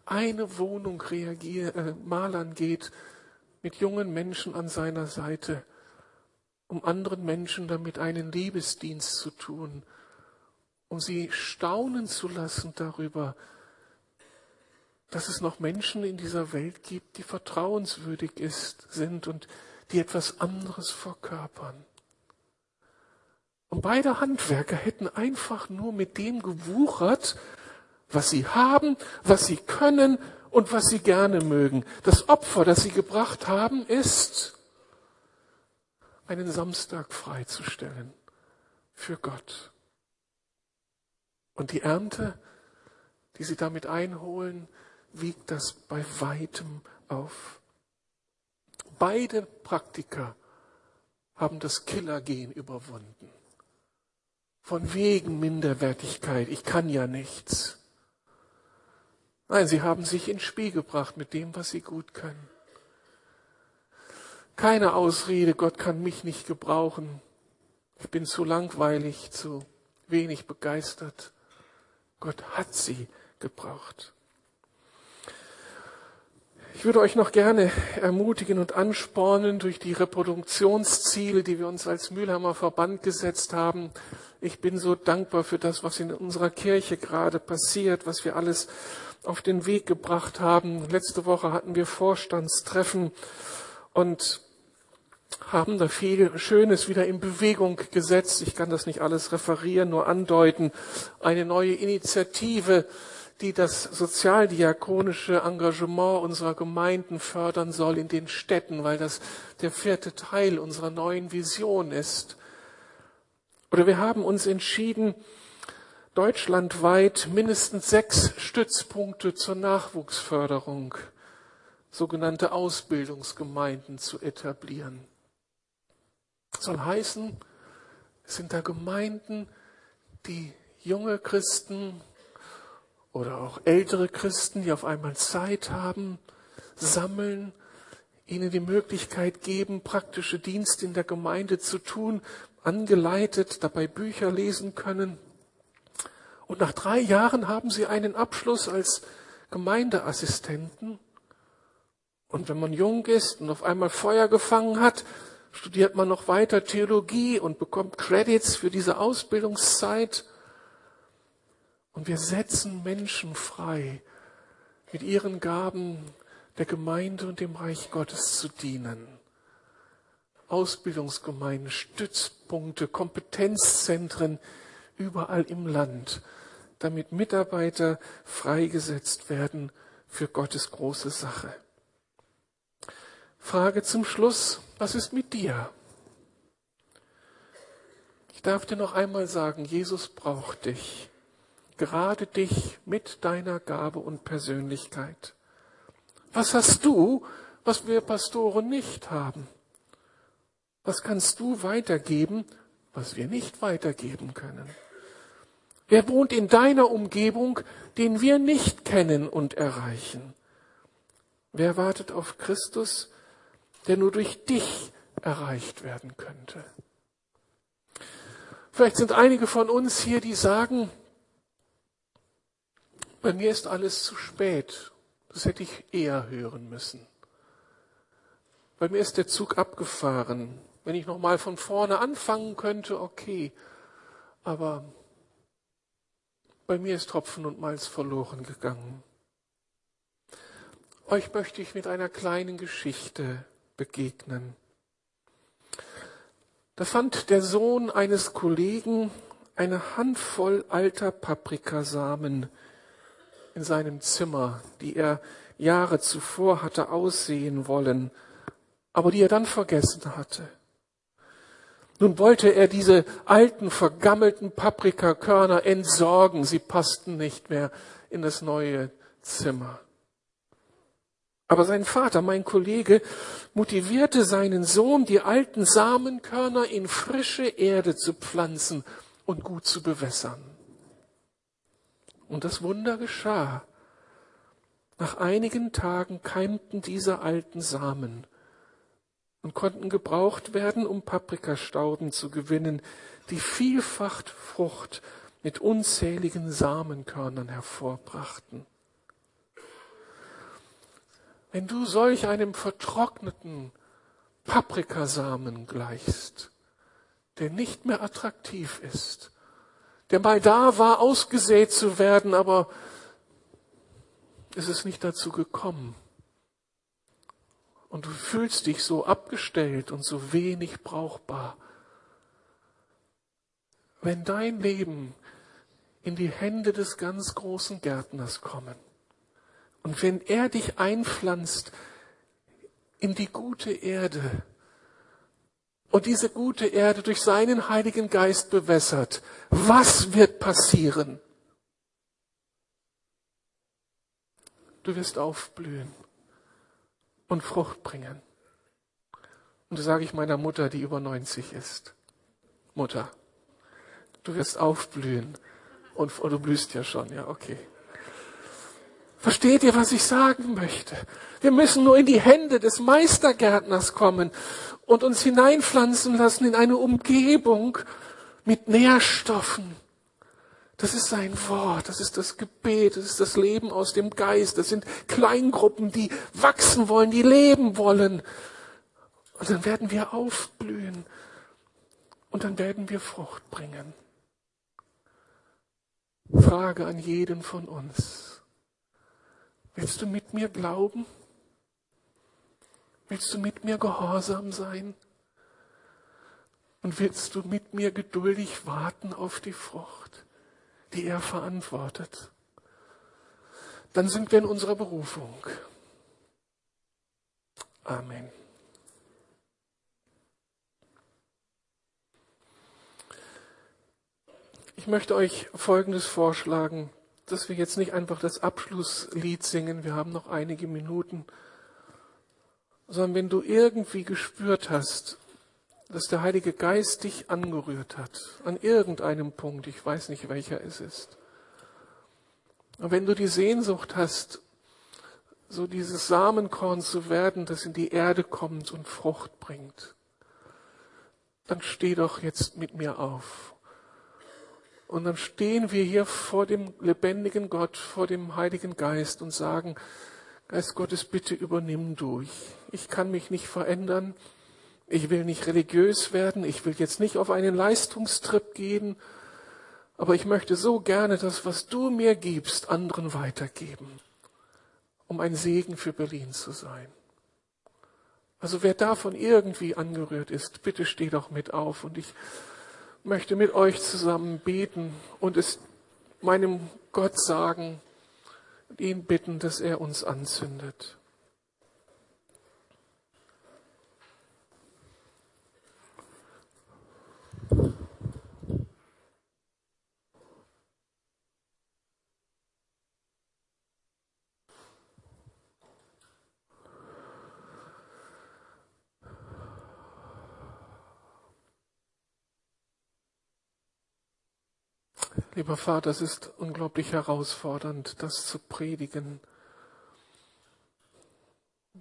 eine Wohnung reagier, äh, malern geht mit jungen Menschen an seiner Seite, um anderen Menschen damit einen Liebesdienst zu tun, um sie staunen zu lassen darüber, dass es noch Menschen in dieser Welt gibt, die vertrauenswürdig ist, sind und die etwas anderes verkörpern. Und beide Handwerker hätten einfach nur mit dem gewuchert, was sie haben, was sie können und was sie gerne mögen. Das Opfer, das sie gebracht haben, ist, einen Samstag freizustellen für Gott. Und die Ernte, die sie damit einholen, wiegt das bei weitem auf. Beide Praktiker haben das Killergehen überwunden. Von wegen Minderwertigkeit, ich kann ja nichts. Nein, sie haben sich ins Spiel gebracht mit dem, was sie gut können. Keine Ausrede, Gott kann mich nicht gebrauchen. Ich bin zu langweilig, zu wenig begeistert. Gott hat sie gebraucht. Ich würde euch noch gerne ermutigen und anspornen durch die Reproduktionsziele, die wir uns als Mülheimer Verband gesetzt haben. Ich bin so dankbar für das, was in unserer Kirche gerade passiert, was wir alles auf den Weg gebracht haben. Letzte Woche hatten wir Vorstandstreffen und haben da viel Schönes wieder in Bewegung gesetzt. Ich kann das nicht alles referieren, nur andeuten. Eine neue Initiative die das sozialdiakonische Engagement unserer Gemeinden fördern soll in den Städten, weil das der vierte Teil unserer neuen Vision ist. Oder wir haben uns entschieden, deutschlandweit mindestens sechs Stützpunkte zur Nachwuchsförderung, sogenannte Ausbildungsgemeinden zu etablieren. Das soll heißen, Sind da Gemeinden, die junge Christen oder auch ältere Christen, die auf einmal Zeit haben, sammeln, ihnen die Möglichkeit geben, praktische Dienste in der Gemeinde zu tun, angeleitet, dabei Bücher lesen können. Und nach drei Jahren haben sie einen Abschluss als Gemeindeassistenten. Und wenn man jung ist und auf einmal Feuer gefangen hat, studiert man noch weiter Theologie und bekommt Credits für diese Ausbildungszeit. Und wir setzen Menschen frei, mit ihren Gaben der Gemeinde und dem Reich Gottes zu dienen. Ausbildungsgemeinden, Stützpunkte, Kompetenzzentren überall im Land, damit Mitarbeiter freigesetzt werden für Gottes große Sache. Frage zum Schluss, was ist mit dir? Ich darf dir noch einmal sagen, Jesus braucht dich gerade dich mit deiner Gabe und Persönlichkeit. Was hast du, was wir Pastoren nicht haben? Was kannst du weitergeben, was wir nicht weitergeben können? Wer wohnt in deiner Umgebung, den wir nicht kennen und erreichen? Wer wartet auf Christus, der nur durch dich erreicht werden könnte? Vielleicht sind einige von uns hier, die sagen, bei mir ist alles zu spät. Das hätte ich eher hören müssen. Bei mir ist der Zug abgefahren. Wenn ich nochmal von vorne anfangen könnte, okay. Aber bei mir ist Tropfen und Malz verloren gegangen. Euch möchte ich mit einer kleinen Geschichte begegnen. Da fand der Sohn eines Kollegen eine Handvoll alter Paprikasamen in seinem Zimmer, die er Jahre zuvor hatte aussehen wollen, aber die er dann vergessen hatte. Nun wollte er diese alten, vergammelten Paprikakörner entsorgen. Sie passten nicht mehr in das neue Zimmer. Aber sein Vater, mein Kollege, motivierte seinen Sohn, die alten Samenkörner in frische Erde zu pflanzen und gut zu bewässern. Und das Wunder geschah. Nach einigen Tagen keimten diese alten Samen und konnten gebraucht werden, um Paprikastauden zu gewinnen, die vielfach Frucht mit unzähligen Samenkörnern hervorbrachten. Wenn du solch einem vertrockneten Paprikasamen gleichst, der nicht mehr attraktiv ist, der mal da war, ausgesät zu werden, aber es ist nicht dazu gekommen. Und du fühlst dich so abgestellt und so wenig brauchbar. Wenn dein Leben in die Hände des ganz großen Gärtners kommen und wenn er dich einpflanzt in die gute Erde, und diese gute Erde durch seinen Heiligen Geist bewässert, was wird passieren? Du wirst aufblühen und Frucht bringen. Und das sage ich meiner Mutter, die über 90 ist. Mutter, du wirst aufblühen und oh, du blühst ja schon, ja, okay. Versteht ihr, was ich sagen möchte? Wir müssen nur in die Hände des Meistergärtners kommen und uns hineinpflanzen lassen in eine Umgebung mit Nährstoffen. Das ist sein Wort, das ist das Gebet, das ist das Leben aus dem Geist, das sind Kleingruppen, die wachsen wollen, die leben wollen. Und dann werden wir aufblühen und dann werden wir Frucht bringen. Frage an jeden von uns. Willst du mit mir glauben? Willst du mit mir gehorsam sein? Und willst du mit mir geduldig warten auf die Frucht, die er verantwortet? Dann sind wir in unserer Berufung. Amen. Ich möchte euch Folgendes vorschlagen, dass wir jetzt nicht einfach das Abschlusslied singen, wir haben noch einige Minuten, sondern wenn du irgendwie gespürt hast, dass der Heilige Geist dich angerührt hat, an irgendeinem Punkt, ich weiß nicht welcher es ist. Und wenn du die Sehnsucht hast, so dieses Samenkorn zu werden, das in die Erde kommt und Frucht bringt, dann steh doch jetzt mit mir auf. Und dann stehen wir hier vor dem lebendigen Gott, vor dem Heiligen Geist und sagen, Geist Gottes, bitte übernimm du. Ich, ich kann mich nicht verändern. Ich will nicht religiös werden. Ich will jetzt nicht auf einen Leistungstrip gehen. Aber ich möchte so gerne das, was du mir gibst, anderen weitergeben, um ein Segen für Berlin zu sein. Also wer davon irgendwie angerührt ist, bitte steh doch mit auf und ich möchte mit euch zusammen beten und es meinem Gott sagen und ihn bitten, dass er uns anzündet. Lieber Vater, es ist unglaublich herausfordernd, das zu predigen,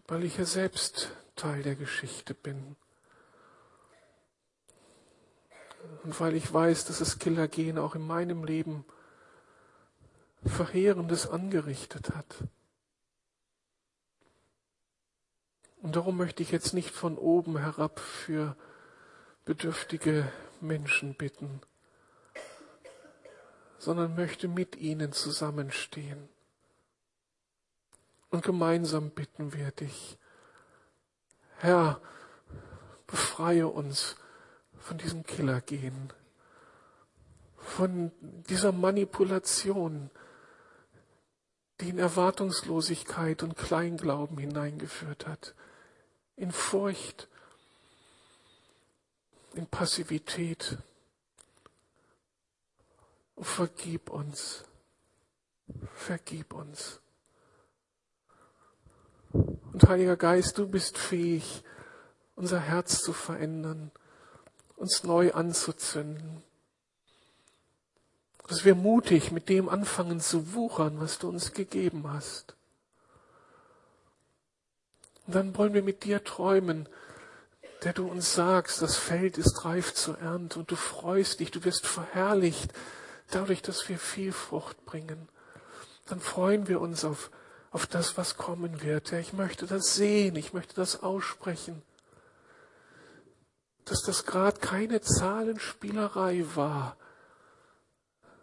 weil ich ja selbst Teil der Geschichte bin. Und weil ich weiß, dass das Killergehen auch in meinem Leben Verheerendes angerichtet hat. Und darum möchte ich jetzt nicht von oben herab für bedürftige Menschen bitten sondern möchte mit ihnen zusammenstehen. Und gemeinsam bitten wir dich, Herr, befreie uns von diesem Killergehen, von dieser Manipulation, die in Erwartungslosigkeit und Kleinglauben hineingeführt hat, in Furcht, in Passivität. Vergib uns. Vergib uns. Und Heiliger Geist, du bist fähig, unser Herz zu verändern, uns neu anzuzünden. Dass wir mutig mit dem anfangen zu wuchern, was du uns gegeben hast. Und dann wollen wir mit dir träumen, der du uns sagst, das Feld ist reif zur Ernte und du freust dich, du wirst verherrlicht dadurch, dass wir viel Frucht bringen, dann freuen wir uns auf, auf das, was kommen wird. Ja, ich möchte das sehen, ich möchte das aussprechen. Dass das gerade keine Zahlenspielerei war,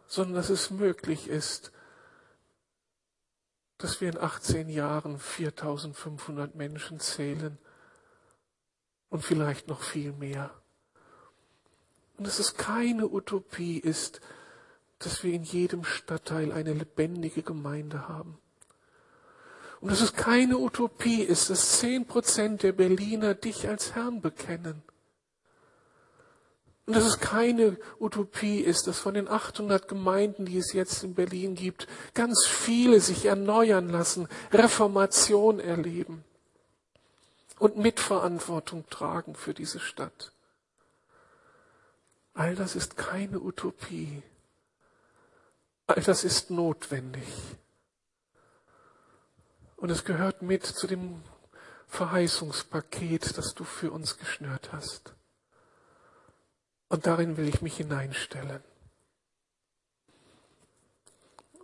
sondern dass es möglich ist, dass wir in 18 Jahren 4500 Menschen zählen und vielleicht noch viel mehr. Und dass es keine Utopie ist, dass wir in jedem Stadtteil eine lebendige Gemeinde haben. Und dass es keine Utopie ist, dass zehn Prozent der Berliner dich als Herrn bekennen. Und dass es keine Utopie ist, dass von den 800 Gemeinden, die es jetzt in Berlin gibt, ganz viele sich erneuern lassen, Reformation erleben und Mitverantwortung tragen für diese Stadt. All das ist keine Utopie. All das ist notwendig. Und es gehört mit zu dem Verheißungspaket, das du für uns geschnürt hast. Und darin will ich mich hineinstellen.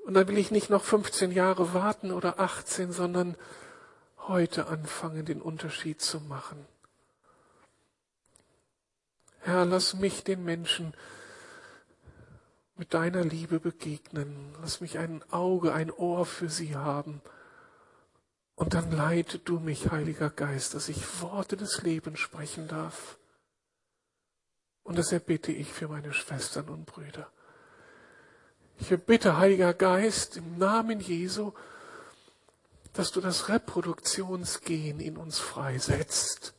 Und dann will ich nicht noch 15 Jahre warten oder 18, sondern heute anfangen, den Unterschied zu machen. Herr, lass mich den Menschen mit deiner Liebe begegnen. Lass mich ein Auge, ein Ohr für sie haben. Und dann leite du mich, Heiliger Geist, dass ich Worte des Lebens sprechen darf. Und das erbitte ich für meine Schwestern und Brüder. Ich erbitte, Heiliger Geist, im Namen Jesu, dass du das Reproduktionsgehen in uns freisetzt.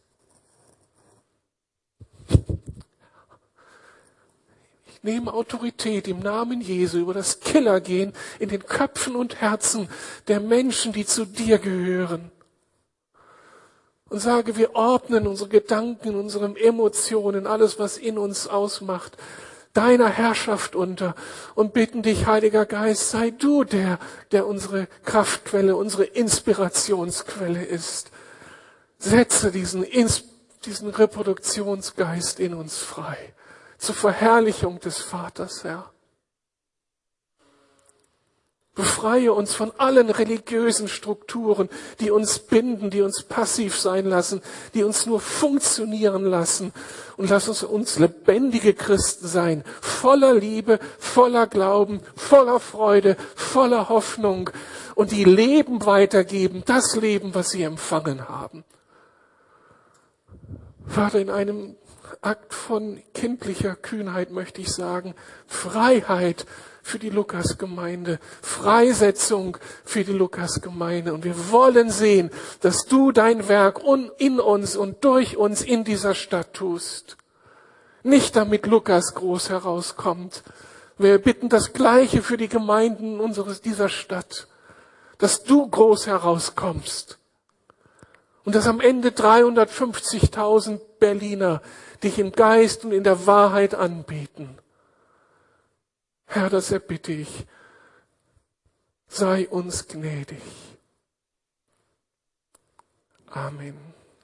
nehme Autorität im Namen Jesu über das Killergehen in den Köpfen und Herzen der Menschen, die zu dir gehören. Und sage, wir ordnen unsere Gedanken, unsere Emotionen, alles, was in uns ausmacht, deiner Herrschaft unter und bitten dich, Heiliger Geist, sei du der, der unsere Kraftquelle, unsere Inspirationsquelle ist. Setze diesen, diesen Reproduktionsgeist in uns frei, zur Verherrlichung des Vaters, Herr. Befreie uns von allen religiösen Strukturen, die uns binden, die uns passiv sein lassen, die uns nur funktionieren lassen. Und lass uns uns lebendige Christen sein, voller Liebe, voller Glauben, voller Freude, voller Hoffnung und die Leben weitergeben, das Leben, was sie empfangen haben. Vater, in einem Akt von kindlicher Kühnheit möchte ich sagen, Freiheit für die Lukasgemeinde, Freisetzung für die Lukasgemeinde. Und wir wollen sehen, dass du dein Werk in uns und durch uns in dieser Stadt tust. Nicht damit Lukas groß herauskommt. Wir bitten das Gleiche für die Gemeinden unseres, dieser Stadt. Dass du groß herauskommst. Und dass am Ende 350.000 Berliner dich im Geist und in der Wahrheit anbeten. Herr, das erbitte ich. Sei uns gnädig. Amen.